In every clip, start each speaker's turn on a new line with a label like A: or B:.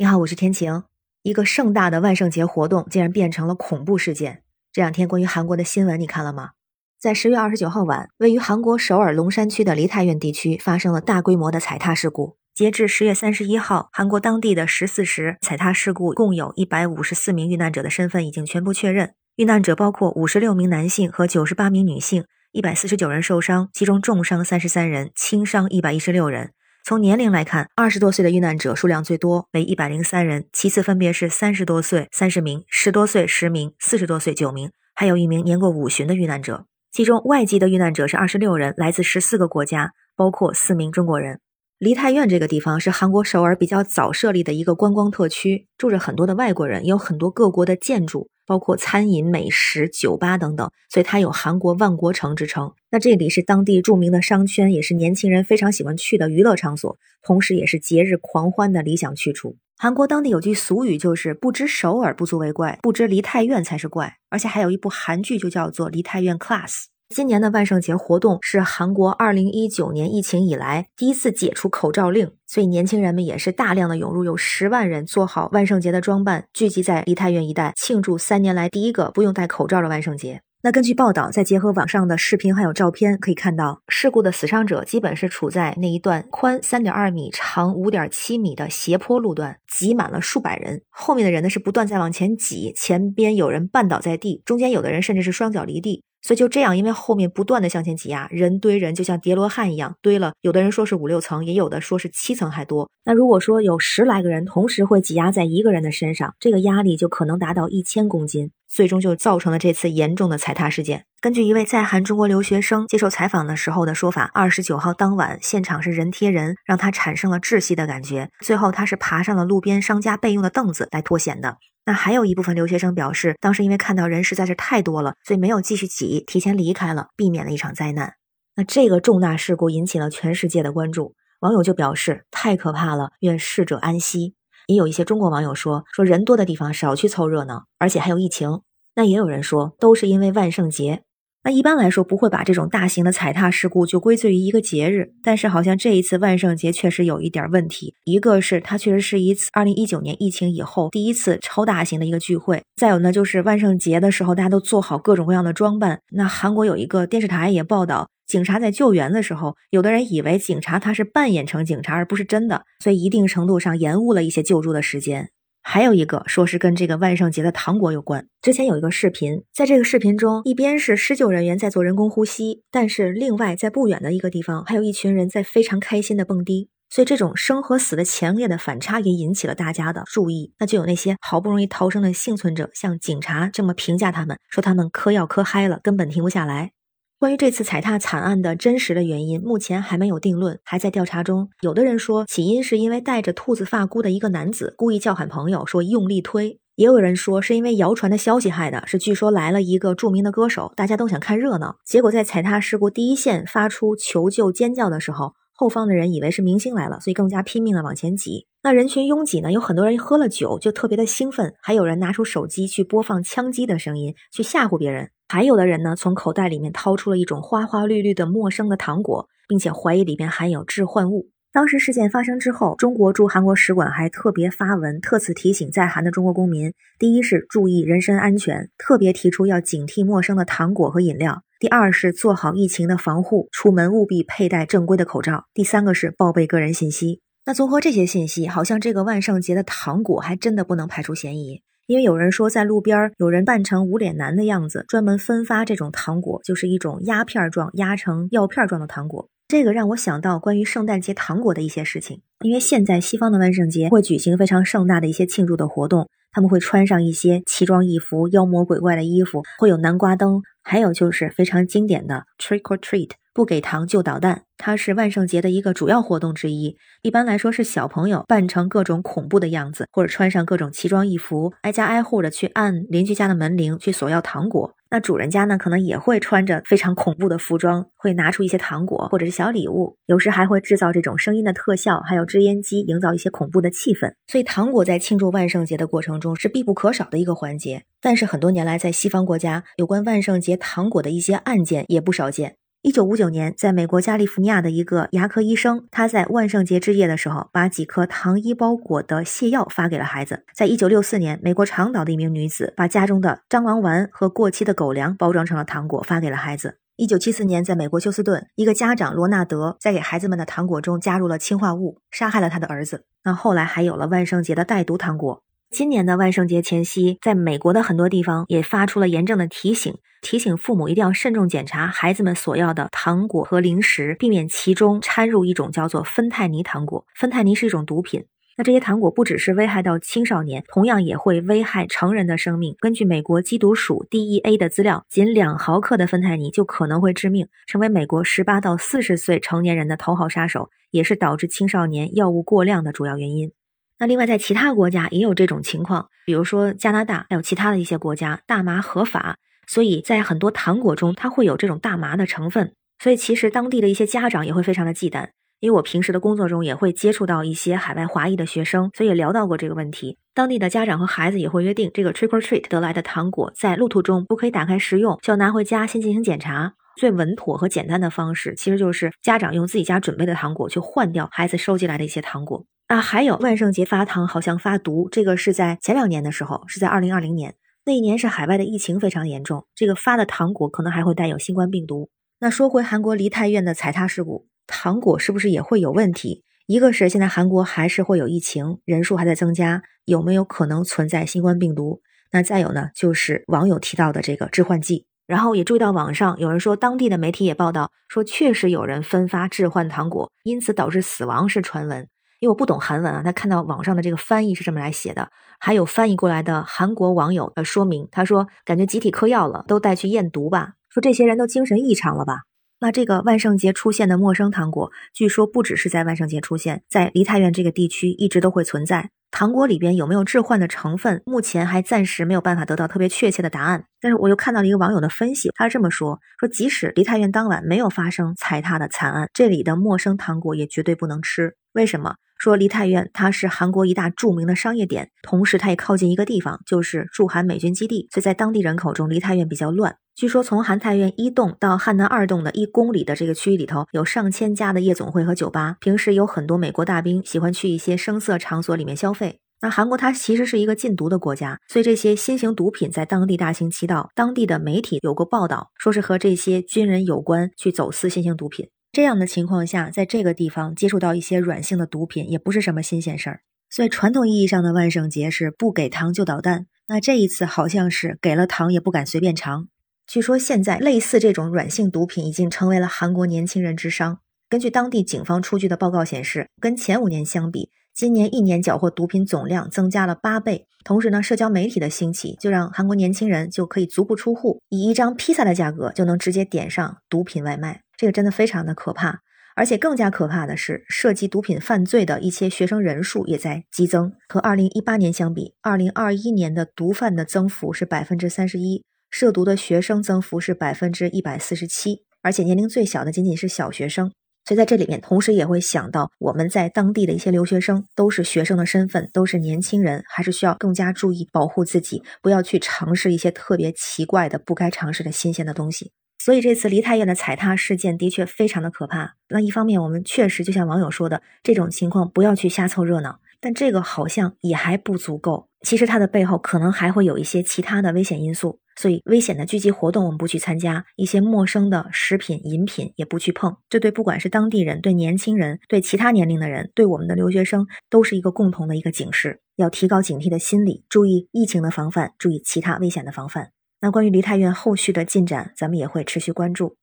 A: 你好，我是天晴。一个盛大的万圣节活动竟然变成了恐怖事件。这两天关于韩国的新闻你看了吗？在十月二十九号晚，位于韩国首尔龙山区的梨泰院地区发生了大规模的踩踏事故。截至十月三十一号，韩国当地的十四时踩踏事故共有一百五十四名遇难者的身份已经全部确认。遇难者包括五十六名男性和九十八名女性，一百四十九人受伤，其中重伤三十三人，轻伤一百一十六人。从年龄来看，二十多岁的遇难者数量最多，为一百零三人，其次分别是三十多岁三十名、十多岁十名、四十多岁九名，还有一名年过五旬的遇难者。其中外籍的遇难者是二十六人，来自十四个国家，包括四名中国人。梨泰院这个地方是韩国首尔比较早设立的一个观光特区，住着很多的外国人，也有很多各国的建筑，包括餐饮、美食、酒吧等等，所以它有韩国万国城之称。那这里是当地著名的商圈，也是年轻人非常喜欢去的娱乐场所，同时也是节日狂欢的理想去处。韩国当地有句俗语，就是不知首尔不足为怪，不知梨泰院才是怪。而且还有一部韩剧就叫做《梨泰院 Class》。今年的万圣节活动是韩国二零一九年疫情以来第一次解除口罩令，所以年轻人们也是大量的涌入，有十万人做好万圣节的装扮，聚集在梨泰院一带，庆祝三年来第一个不用戴口罩的万圣节。那根据报道，再结合网上的视频还有照片，可以看到事故的死伤者基本是处在那一段宽三点二米、长五点七米的斜坡路段，挤满了数百人，后面的人呢是不断在往前挤，前边有人绊倒在地，中间有的人甚至是双脚离地。所以就这样，因为后面不断的向前挤压，人堆人就像叠罗汉一样堆了。有的人说是五六层，也有的说是七层还多。那如果说有十来个人同时会挤压在一个人的身上，这个压力就可能达到一千公斤，最终就造成了这次严重的踩踏事件。根据一位在韩中国留学生接受采访的时候的说法，二十九号当晚现场是人贴人，让他产生了窒息的感觉。最后他是爬上了路边商家备用的凳子来脱险的。那还有一部分留学生表示，当时因为看到人实在是太多了，所以没有继续挤，提前离开了，避免了一场灾难。那这个重大事故引起了全世界的关注，网友就表示太可怕了，愿逝者安息。也有一些中国网友说，说人多的地方少去凑热闹，而且还有疫情。那也有人说，都是因为万圣节。那一般来说不会把这种大型的踩踏事故就归罪于一个节日，但是好像这一次万圣节确实有一点问题。一个是它确实是一次二零一九年疫情以后第一次超大型的一个聚会，再有呢就是万圣节的时候大家都做好各种各样的装扮。那韩国有一个电视台也报道，警察在救援的时候，有的人以为警察他是扮演成警察而不是真的，所以一定程度上延误了一些救助的时间。还有一个说是跟这个万圣节的糖果有关。之前有一个视频，在这个视频中，一边是施救人员在做人工呼吸，但是另外在不远的一个地方，还有一群人在非常开心的蹦迪。所以这种生和死的强烈的反差也引起了大家的注意。那就有那些好不容易逃生的幸存者向警察这么评价他们，说他们嗑药嗑嗨了，根本停不下来。关于这次踩踏惨案的真实的原因，目前还没有定论，还在调查中。有的人说起因是因为戴着兔子发箍的一个男子故意叫喊朋友，说用力推；也有人说是因为谣传的消息害的，是据说来了一个著名的歌手，大家都想看热闹，结果在踩踏事故第一线发出求救尖叫的时候，后方的人以为是明星来了，所以更加拼命的往前挤。那人群拥挤呢，有很多人喝了酒就特别的兴奋，还有人拿出手机去播放枪击的声音，去吓唬别人。还有的人呢，从口袋里面掏出了一种花花绿绿的陌生的糖果，并且怀疑里面含有致幻物。当时事件发生之后，中国驻韩国使馆还特别发文，特此提醒在韩的中国公民：第一是注意人身安全，特别提出要警惕陌生的糖果和饮料；第二是做好疫情的防护，出门务必佩戴正规的口罩；第三个是报备个人信息。那综合这些信息，好像这个万圣节的糖果还真的不能排除嫌疑。因为有人说，在路边有人扮成无脸男的样子，专门分发这种糖果，就是一种压片状、压成药片状的糖果。这个让我想到关于圣诞节糖果的一些事情。因为现在西方的万圣节会举行非常盛大的一些庆祝的活动，他们会穿上一些奇装异服、妖魔鬼怪的衣服，会有南瓜灯，还有就是非常经典的 trick or treat。不给糖就捣蛋，它是万圣节的一个主要活动之一。一般来说是小朋友扮成各种恐怖的样子，或者穿上各种奇装异服，挨家挨户的去按邻居家的门铃去索要糖果。那主人家呢，可能也会穿着非常恐怖的服装，会拿出一些糖果或者是小礼物，有时还会制造这种声音的特效，还有制烟机，营造一些恐怖的气氛。所以糖果在庆祝万圣节的过程中是必不可少的一个环节。但是很多年来，在西方国家，有关万圣节糖果的一些案件也不少见。一九五九年，在美国加利福尼亚的一个牙科医生，他在万圣节之夜的时候，把几颗糖衣包裹的泻药发给了孩子。在一九六四年，美国长岛的一名女子把家中的蟑螂丸和过期的狗粮包装成了糖果发给了孩子。一九七四年，在美国休斯顿，一个家长罗纳德在给孩子们的糖果中加入了氰化物，杀害了他的儿子。那后来还有了万圣节的带毒糖果。今年的万圣节前夕，在美国的很多地方也发出了严正的提醒，提醒父母一定要慎重检查孩子们所要的糖果和零食，避免其中掺入一种叫做芬太尼糖果。芬太尼是一种毒品。那这些糖果不只是危害到青少年，同样也会危害成人的生命。根据美国缉毒署 DEA 的资料，仅两毫克的芬太尼就可能会致命，成为美国十八到四十岁成年人的头号杀手，也是导致青少年药物过量的主要原因。那另外，在其他国家也有这种情况，比如说加拿大，还有其他的一些国家，大麻合法，所以在很多糖果中，它会有这种大麻的成分。所以其实当地的一些家长也会非常的忌惮，因为我平时的工作中也会接触到一些海外华裔的学生，所以也聊到过这个问题。当地的家长和孩子也会约定，这个 trick or treat 得来的糖果在路途中不可以打开食用，需要拿回家先进行检查。最稳妥和简单的方式，其实就是家长用自己家准备的糖果去换掉孩子收集来的一些糖果。啊，还有万圣节发糖好像发毒，这个是在前两年的时候，是在二零二零年那一年是海外的疫情非常严重，这个发的糖果可能还会带有新冠病毒。那说回韩国梨泰院的踩踏事故，糖果是不是也会有问题？一个是现在韩国还是会有疫情，人数还在增加，有没有可能存在新冠病毒？那再有呢，就是网友提到的这个致幻剂，然后也注意到网上有人说，当地的媒体也报道说，确实有人分发致幻糖果，因此导致死亡是传闻。因为我不懂韩文啊，他看到网上的这个翻译是这么来写的，还有翻译过来的韩国网友的说明，他说感觉集体嗑药了，都带去验毒吧，说这些人都精神异常了吧。那这个万圣节出现的陌生糖果，据说不只是在万圣节出现，在梨泰院这个地区一直都会存在。糖果里边有没有致幻的成分，目前还暂时没有办法得到特别确切的答案。但是我又看到了一个网友的分析，他是这么说：说即使梨泰院当晚没有发生踩踏的惨案，这里的陌生糖果也绝对不能吃。为什么？说梨泰院它是韩国一大著名的商业点，同时它也靠近一个地方，就是驻韩美军基地，所以在当地人口中，梨泰院比较乱。据说从韩泰院一栋到汉南二栋的一公里的这个区域里头，有上千家的夜总会和酒吧，平时有很多美国大兵喜欢去一些声色场所里面消费。那韩国它其实是一个禁毒的国家，所以这些新型毒品在当地大行其道。当地的媒体有过报道，说是和这些军人有关，去走私新型毒品。这样的情况下，在这个地方接触到一些软性的毒品，也不是什么新鲜事儿。所以传统意义上的万圣节是不给糖就捣蛋。那这一次好像是给了糖也不敢随便尝。据说现在类似这种软性毒品已经成为了韩国年轻人之伤。根据当地警方出具的报告显示，跟前五年相比，今年一年缴获毒品总量增加了八倍。同时呢，社交媒体的兴起就让韩国年轻人就可以足不出户，以一张披萨的价格就能直接点上毒品外卖。这个真的非常的可怕，而且更加可怕的是，涉及毒品犯罪的一些学生人数也在激增。和二零一八年相比，二零二一年的毒贩的增幅是百分之三十一，涉毒的学生增幅是百分之一百四十七，而且年龄最小的仅仅是小学生。所以在这里面，同时也会想到我们在当地的一些留学生，都是学生的身份，都是年轻人，还是需要更加注意保护自己，不要去尝试一些特别奇怪的、不该尝试的新鲜的东西。所以这次梨泰院的踩踏事件的确非常的可怕。那一方面，我们确实就像网友说的，这种情况不要去瞎凑热闹。但这个好像也还不足够。其实它的背后可能还会有一些其他的危险因素。所以危险的聚集活动我们不去参加，一些陌生的食品饮品也不去碰。这对不管是当地人、对年轻人、对其他年龄的人、对我们的留学生，都是一个共同的一个警示：要提高警惕的心理，注意疫情的防范，注意其他危险的防范。那关于梨泰院后续的进展，咱们也会持续关注。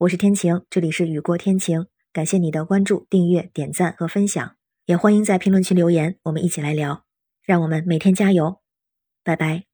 A: 我是天晴，这里是雨过天晴，感谢你的关注、订阅、点赞和分享，也欢迎在评论区留言，我们一起来聊。让我们每天加油，拜拜。